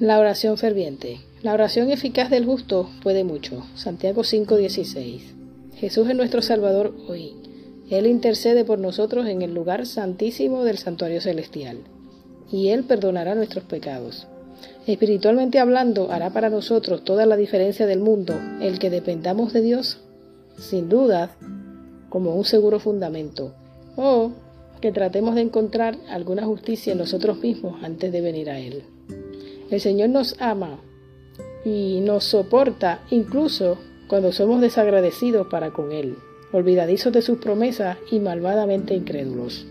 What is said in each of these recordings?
La oración ferviente. La oración eficaz del justo puede mucho. Santiago 5:16. Jesús es nuestro Salvador hoy. Él intercede por nosotros en el lugar santísimo del santuario celestial. Y Él perdonará nuestros pecados. Espiritualmente hablando, hará para nosotros toda la diferencia del mundo el que dependamos de Dios, sin duda, como un seguro fundamento, o que tratemos de encontrar alguna justicia en nosotros mismos antes de venir a Él. El Señor nos ama y nos soporta incluso cuando somos desagradecidos para con Él, olvidadizos de sus promesas y malvadamente incrédulos.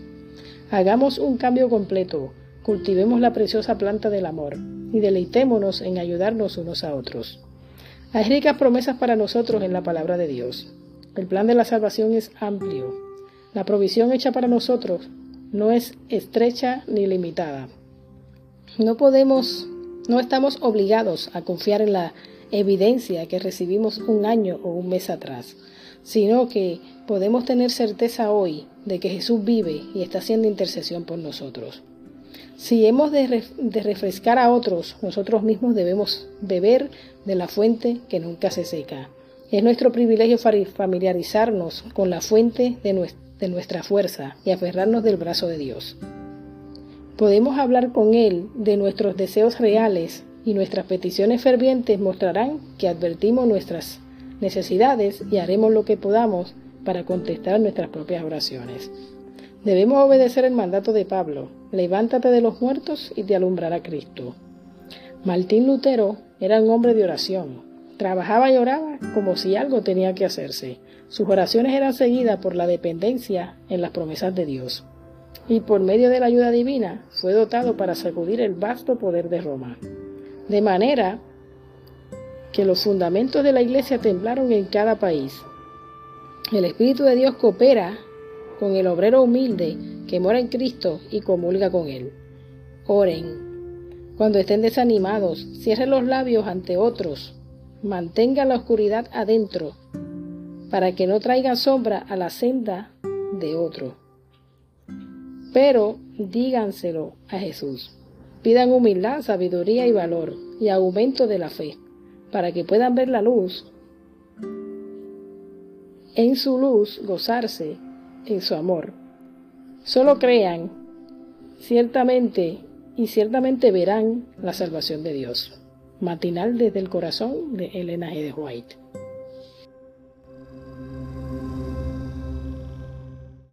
Hagamos un cambio completo, cultivemos la preciosa planta del amor y deleitémonos en ayudarnos unos a otros. Hay ricas promesas para nosotros en la palabra de Dios. El plan de la salvación es amplio. La provisión hecha para nosotros no es estrecha ni limitada. No podemos no estamos obligados a confiar en la evidencia que recibimos un año o un mes atrás, sino que podemos tener certeza hoy de que Jesús vive y está haciendo intercesión por nosotros. Si hemos de, refrescar a otros, nosotros mismos debemos beber de la fuente que nunca se seca. Es nuestro privilegio familiarizarnos con la fuente de nuestra fuerza y aferrarnos del brazo de Dios. Podemos hablar con Él de nuestros deseos reales y nuestras peticiones fervientes mostrarán que advertimos nuestras necesidades y haremos lo que podamos para contestar nuestras propias oraciones. Debemos obedecer el mandato de Pablo, levántate de los muertos y te alumbrará Cristo. Martín Lutero era un hombre de oración, trabajaba y oraba como si algo tenía que hacerse. Sus oraciones eran seguidas por la dependencia en las promesas de Dios y por medio de la ayuda divina fue dotado para sacudir el vasto poder de Roma. De manera que los fundamentos de la iglesia temblaron en cada país. El Espíritu de Dios coopera con el obrero humilde que mora en Cristo y comulga con él. Oren. Cuando estén desanimados, cierren los labios ante otros. Mantengan la oscuridad adentro, para que no traigan sombra a la senda de otro. Pero díganselo a Jesús. Pidan humildad, sabiduría y valor y aumento de la fe, para que puedan ver la luz. En su luz gozarse en su amor. Solo crean, ciertamente, y ciertamente verán la salvación de Dios. Matinal desde el corazón de Elena G. de White.